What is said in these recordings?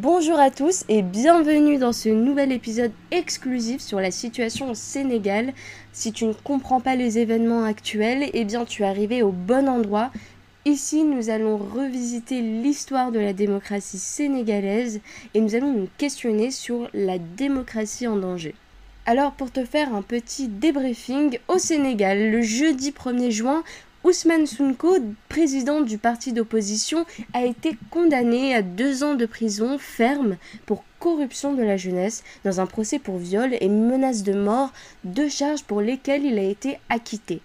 Bonjour à tous et bienvenue dans ce nouvel épisode exclusif sur la situation au Sénégal. Si tu ne comprends pas les événements actuels, eh bien tu es arrivé au bon endroit. Ici, nous allons revisiter l'histoire de la démocratie sénégalaise et nous allons nous questionner sur la démocratie en danger. Alors pour te faire un petit débriefing, au Sénégal, le jeudi 1er juin, Ousmane Sonko, président du parti d'opposition, a été condamné à deux ans de prison ferme pour corruption de la jeunesse dans un procès pour viol et menace de mort, deux charges pour lesquelles il a été acquitté.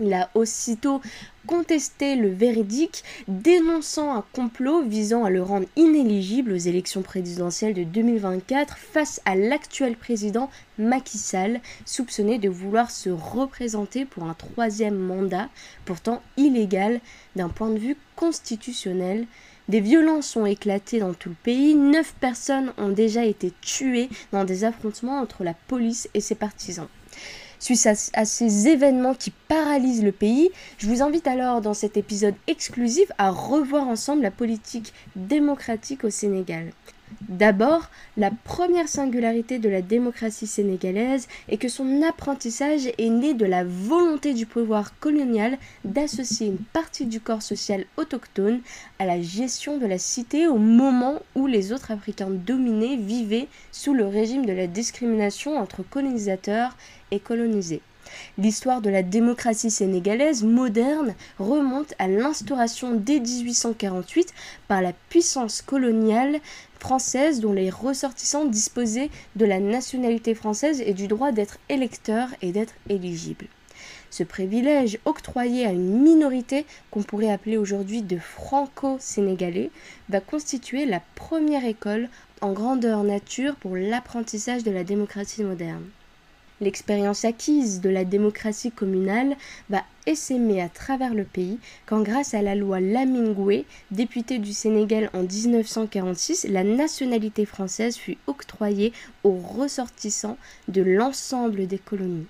Il a aussitôt contesté le verdict, dénonçant un complot visant à le rendre inéligible aux élections présidentielles de 2024 face à l'actuel président Macky Sall, soupçonné de vouloir se représenter pour un troisième mandat, pourtant illégal d'un point de vue constitutionnel. Des violences ont éclaté dans tout le pays, neuf personnes ont déjà été tuées dans des affrontements entre la police et ses partisans. Suite à, ces événements qui paralysent le pays, je vous invite alors dans cet épisode exclusif à revoir ensemble la politique démocratique au Sénégal. D'abord, la première singularité de la démocratie sénégalaise est que son apprentissage est né de la volonté du pouvoir colonial d'associer une partie du corps social autochtone à la gestion de la cité au moment où les autres Africains dominés vivaient sous le régime de la discrimination entre colonisateurs et colonisés. L'histoire de la démocratie sénégalaise moderne remonte à l'instauration dès 1848 par la puissance coloniale française dont les ressortissants disposaient de la nationalité française et du droit d'être électeurs et d'être éligibles. Ce privilège octroyé à une minorité qu'on pourrait appeler aujourd'hui de franco-sénégalais va constituer la première école en grandeur nature pour l'apprentissage de la démocratie moderne. L'expérience acquise de la démocratie communale va essaimer à travers le pays quand grâce à la loi Lamine députée du Sénégal en 1946, la nationalité française fut octroyée aux ressortissants de l'ensemble des colonies.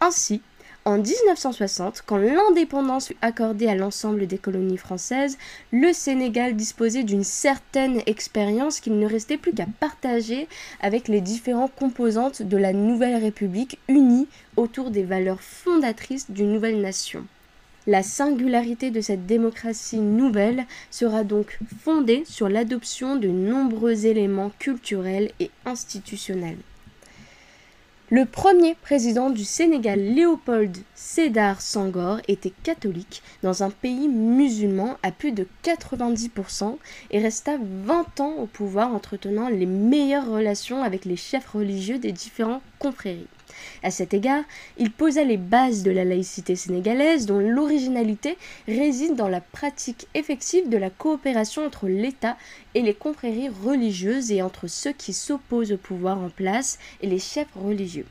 Ainsi, en 1960, quand l'indépendance fut accordée à l'ensemble des colonies françaises, le Sénégal disposait d'une certaine expérience qu'il ne restait plus qu'à partager avec les différentes composantes de la nouvelle République unie autour des valeurs fondatrices d'une nouvelle nation. La singularité de cette démocratie nouvelle sera donc fondée sur l'adoption de nombreux éléments culturels et institutionnels. Le premier président du Sénégal, Léopold Sédar Senghor, était catholique dans un pays musulman à plus de 90% et resta 20 ans au pouvoir entretenant les meilleures relations avec les chefs religieux des différents confréries. À cet égard, il posa les bases de la laïcité sénégalaise dont l'originalité réside dans la pratique effective de la coopération entre l'État et les confréries religieuses et entre ceux qui s'opposent au pouvoir en place et les chefs religieux.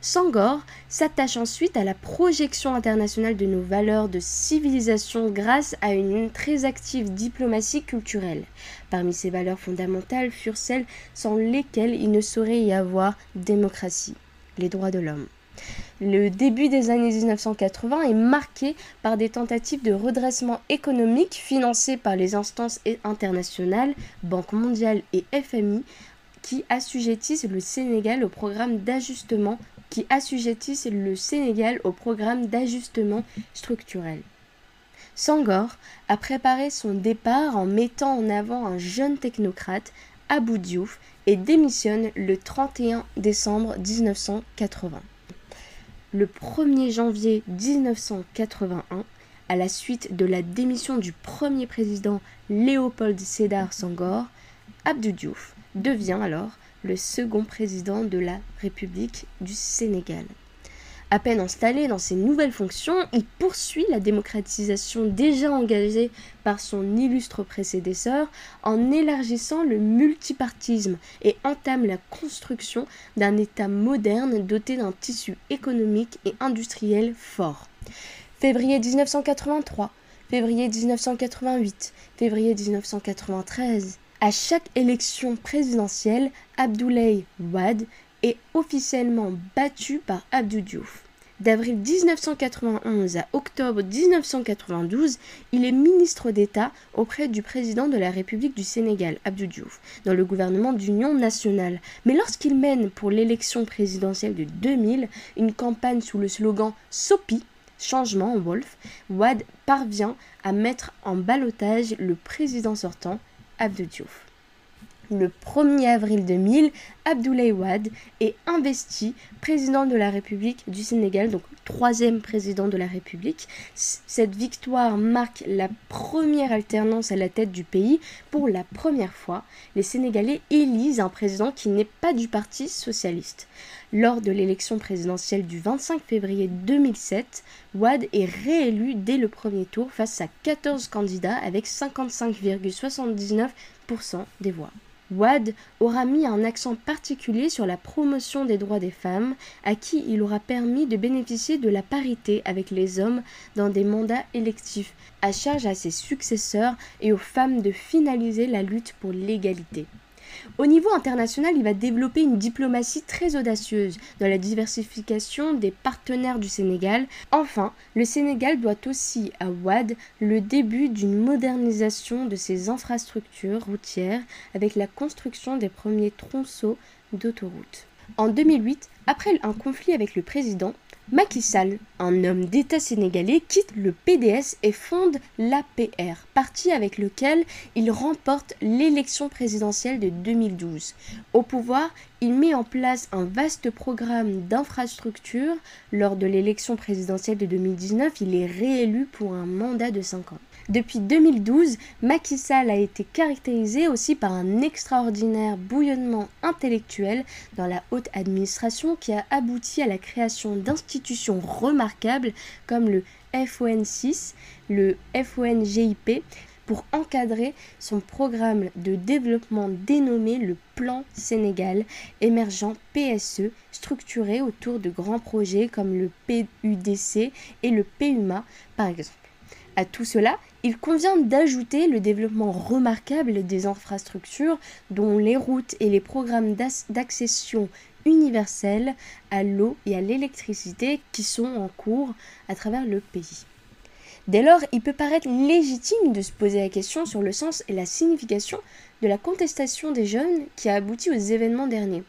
Sangor s'attache ensuite à la projection internationale de nos valeurs de civilisation grâce à une très active diplomatie culturelle. Parmi ces valeurs fondamentales furent celles sans lesquelles il ne saurait y avoir démocratie les droits de l'homme. Le début des années 1980 est marqué par des tentatives de redressement économique financées par les instances internationales, Banque mondiale et FMI, qui assujettissent le Sénégal au programme d'ajustement qui assujettissent le Sénégal au programme d'ajustement structurel. Sangor a préparé son départ en mettant en avant un jeune technocrate, Abou Diouf, et démissionne le 31 décembre 1980. Le 1er janvier 1981, à la suite de la démission du premier président Léopold Sédar Senghor, Abdou Diouf devient alors le second président de la République du Sénégal. À peine installé dans ses nouvelles fonctions, il poursuit la démocratisation déjà engagée par son illustre prédécesseur en élargissant le multipartisme et entame la construction d'un État moderne doté d'un tissu économique et industriel fort. Février 1983, février 1988, février 1993. À chaque élection présidentielle, Abdoulaye Wade est officiellement battu par Abdou Diouf. D'avril 1991 à octobre 1992, il est ministre d'État auprès du président de la République du Sénégal, Abdou Diouf, dans le gouvernement d'union nationale. Mais lorsqu'il mène pour l'élection présidentielle de 2000 une campagne sous le slogan SOPI, changement en Wolf, Wad parvient à mettre en balotage le président sortant, Abdou Diouf. Le 1er avril 2000, Abdoulaye Wade est investi président de la République du Sénégal, donc troisième président de la République. Cette victoire marque la première alternance à la tête du pays. Pour la première fois, les Sénégalais élisent un président qui n'est pas du Parti socialiste. Lors de l'élection présidentielle du 25 février 2007, Wade est réélu dès le premier tour face à 14 candidats avec 55,79% des voix. Wad aura mis un accent particulier sur la promotion des droits des femmes, à qui il aura permis de bénéficier de la parité avec les hommes dans des mandats électifs, à charge à ses successeurs et aux femmes de finaliser la lutte pour l'égalité. Au niveau international, il va développer une diplomatie très audacieuse dans la diversification des partenaires du Sénégal. Enfin, le Sénégal doit aussi à Ouad le début d'une modernisation de ses infrastructures routières avec la construction des premiers tronçons d'autoroutes. En 2008, après un conflit avec le président, Macky Sall, un homme d'État sénégalais, quitte le PDS et fonde l'APR, parti avec lequel il remporte l'élection présidentielle de 2012. Au pouvoir, il met en place un vaste programme d'infrastructures. Lors de l'élection présidentielle de 2019, il est réélu pour un mandat de 5 ans. Depuis 2012, Macky Sall a été caractérisé aussi par un extraordinaire bouillonnement intellectuel dans la haute administration qui a abouti à la création d'institutions remarquables comme le FON6, le FONGIP, pour encadrer son programme de développement dénommé le Plan Sénégal émergent PSE, structuré autour de grands projets comme le PUDC et le PUMA par exemple. À tout cela, il convient d'ajouter le développement remarquable des infrastructures, dont les routes et les programmes d'accession universelle à l'eau et à l'électricité qui sont en cours à travers le pays. Dès lors, il peut paraître légitime de se poser la question sur le sens et la signification de la contestation des jeunes qui a abouti aux événements derniers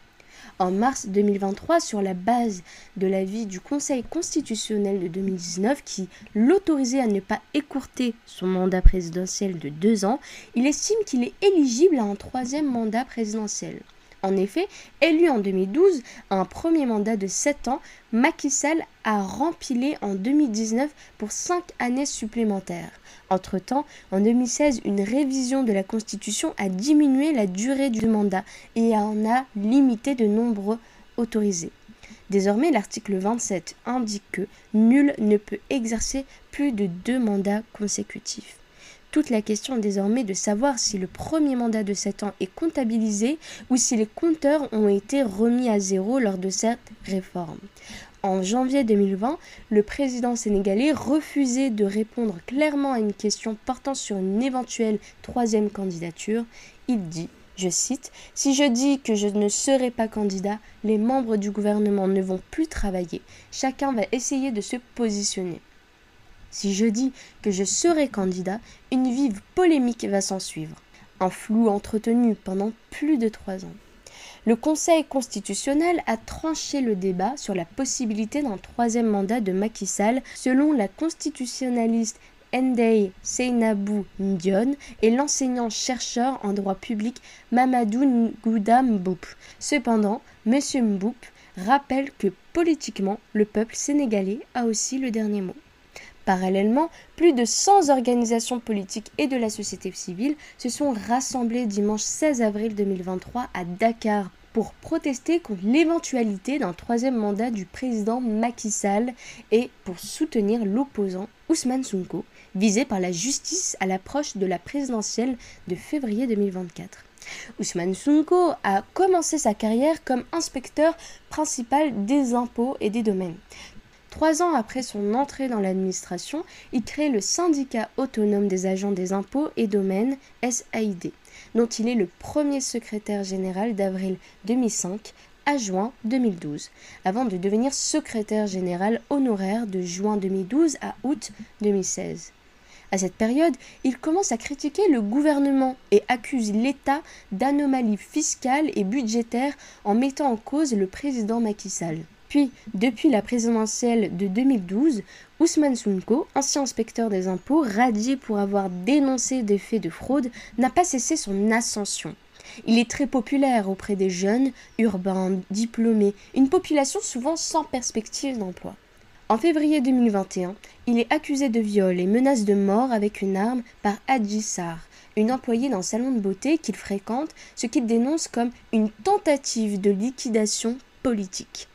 en mars 2023 sur la base de l'avis du Conseil constitutionnel de 2019 qui l'autorisait à ne pas écourter son mandat présidentiel de deux ans, il estime qu'il est éligible à un troisième mandat présidentiel. En effet, élu en 2012 à un premier mandat de 7 ans, Macky Sall a rempilé en 2019 pour 5 années supplémentaires. Entre-temps, en 2016, une révision de la Constitution a diminué la durée du mandat et en a limité de nombreux autorisés. Désormais, l'article 27 indique que nul ne peut exercer plus de deux mandats consécutifs. Toute la question est désormais de savoir si le premier mandat de 7 ans est comptabilisé ou si les compteurs ont été remis à zéro lors de cette réforme. En janvier 2020, le président sénégalais refusait de répondre clairement à une question portant sur une éventuelle troisième candidature. Il dit je cite, Si je dis que je ne serai pas candidat, les membres du gouvernement ne vont plus travailler. Chacun va essayer de se positionner. Si je dis que je serai candidat, une vive polémique va s'en suivre. Un flou entretenu pendant plus de trois ans. Le Conseil constitutionnel a tranché le débat sur la possibilité d'un troisième mandat de Macky Sall selon la constitutionnaliste Ndei Seinabou Ndion et l'enseignant-chercheur en droit public Mamadou Ngouda Mboup. Cependant, M. Mboup rappelle que politiquement, le peuple sénégalais a aussi le dernier mot. Parallèlement, plus de 100 organisations politiques et de la société civile se sont rassemblées dimanche 16 avril 2023 à Dakar pour protester contre l'éventualité d'un troisième mandat du président Macky Sall et pour soutenir l'opposant Ousmane Sonko, visé par la justice à l'approche de la présidentielle de février 2024. Ousmane Sonko a commencé sa carrière comme inspecteur principal des impôts et des domaines. Trois ans après son entrée dans l'administration, il crée le syndicat autonome des agents des impôts et domaines, SAID, dont il est le premier secrétaire général d'avril 2005 à juin 2012, avant de devenir secrétaire général honoraire de juin 2012 à août 2016. À cette période, il commence à critiquer le gouvernement et accuse l'État d'anomalies fiscales et budgétaires en mettant en cause le président Macky Sall. Puis, depuis la présidentielle de 2012, Ousmane Sonko, ancien inspecteur des impôts, radié pour avoir dénoncé des faits de fraude, n'a pas cessé son ascension. Il est très populaire auprès des jeunes, urbains, diplômés, une population souvent sans perspective d'emploi. En février 2021, il est accusé de viol et menace de mort avec une arme par Adji Sarr, une employée d'un salon de beauté qu'il fréquente, ce qu'il dénonce comme une tentative de liquidation politique,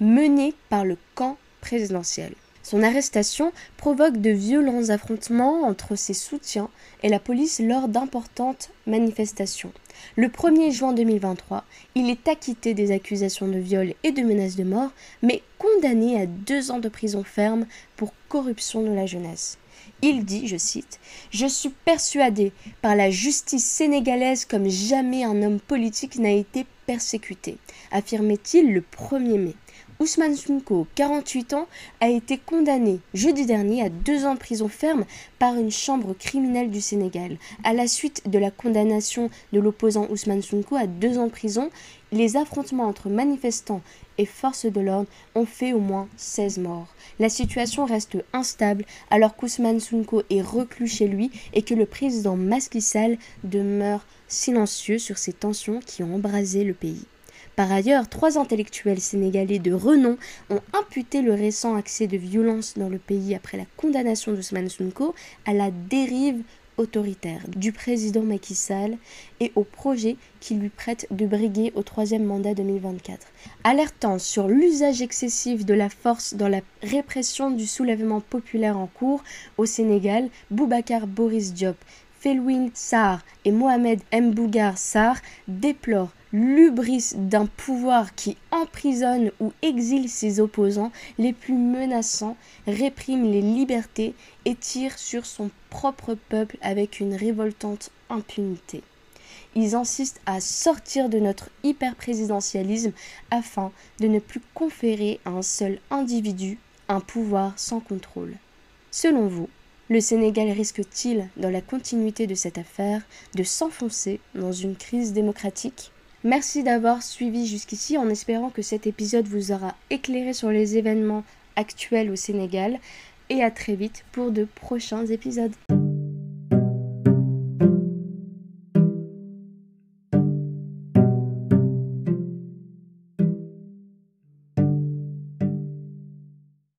menée par le camp présidentiel. Son arrestation provoque de violents affrontements entre ses soutiens et la police lors d'importantes manifestations. Le 1er juin 2023, il est acquitté des accusations de viol et de menaces de mort, mais condamné à deux ans de prison ferme pour corruption de la jeunesse. Il dit, je cite, Je suis persuadé par la justice sénégalaise comme jamais un homme politique n'a été persécuté, affirmait-il le 1er mai. Ousmane Sonko, 48 ans, a été condamné jeudi dernier à deux ans de prison ferme par une chambre criminelle du Sénégal. À la suite de la condamnation de l'opposant Ousmane Sonko à deux ans de prison, les affrontements entre manifestants et forces de l'ordre ont fait au moins 16 morts. La situation reste instable alors qu'Ousmane Sonko est reclus chez lui et que le président Macky Sall demeure silencieux sur ces tensions qui ont embrasé le pays. Par ailleurs, trois intellectuels sénégalais de renom ont imputé le récent accès de violence dans le pays après la condamnation d'Ousmane Sonko à la dérive autoritaire du président Macky Sall et au projet qui lui prête de briguer au troisième mandat 2024. Alertant sur l'usage excessif de la force dans la répression du soulèvement populaire en cours au Sénégal, Boubacar Boris Diop, Felwin Sarr et Mohamed Mbougar Sarr déplorent l'ubris d'un pouvoir qui emprisonne ou exile ses opposants les plus menaçants, réprime les libertés et tire sur son propre peuple avec une révoltante impunité. Ils insistent à sortir de notre hyper-présidentialisme afin de ne plus conférer à un seul individu un pouvoir sans contrôle. Selon vous, le Sénégal risque-t-il, dans la continuité de cette affaire, de s'enfoncer dans une crise démocratique? Merci d'avoir suivi jusqu'ici en espérant que cet épisode vous aura éclairé sur les événements actuels au Sénégal et à très vite pour de prochains épisodes.